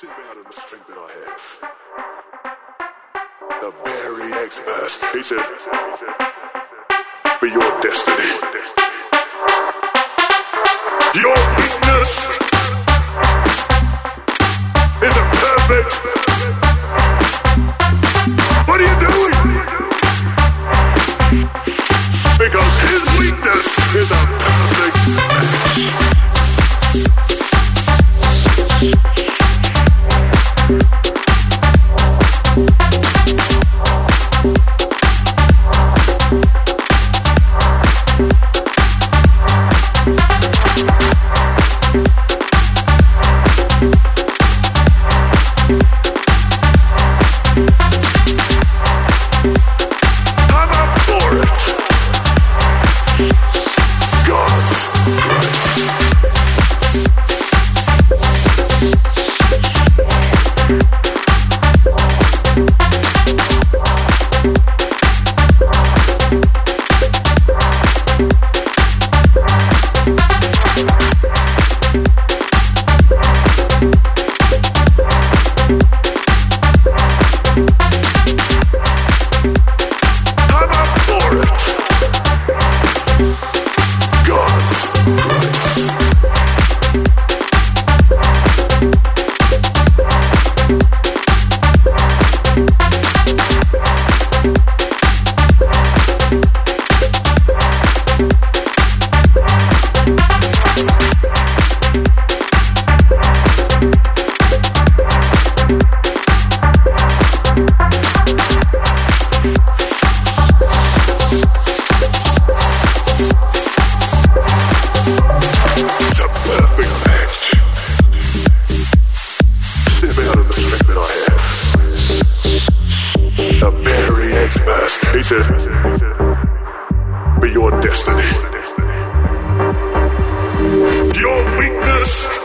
The strength that I have. The he says, be your destiny. Your weakness I'm be your destiny. Your weakness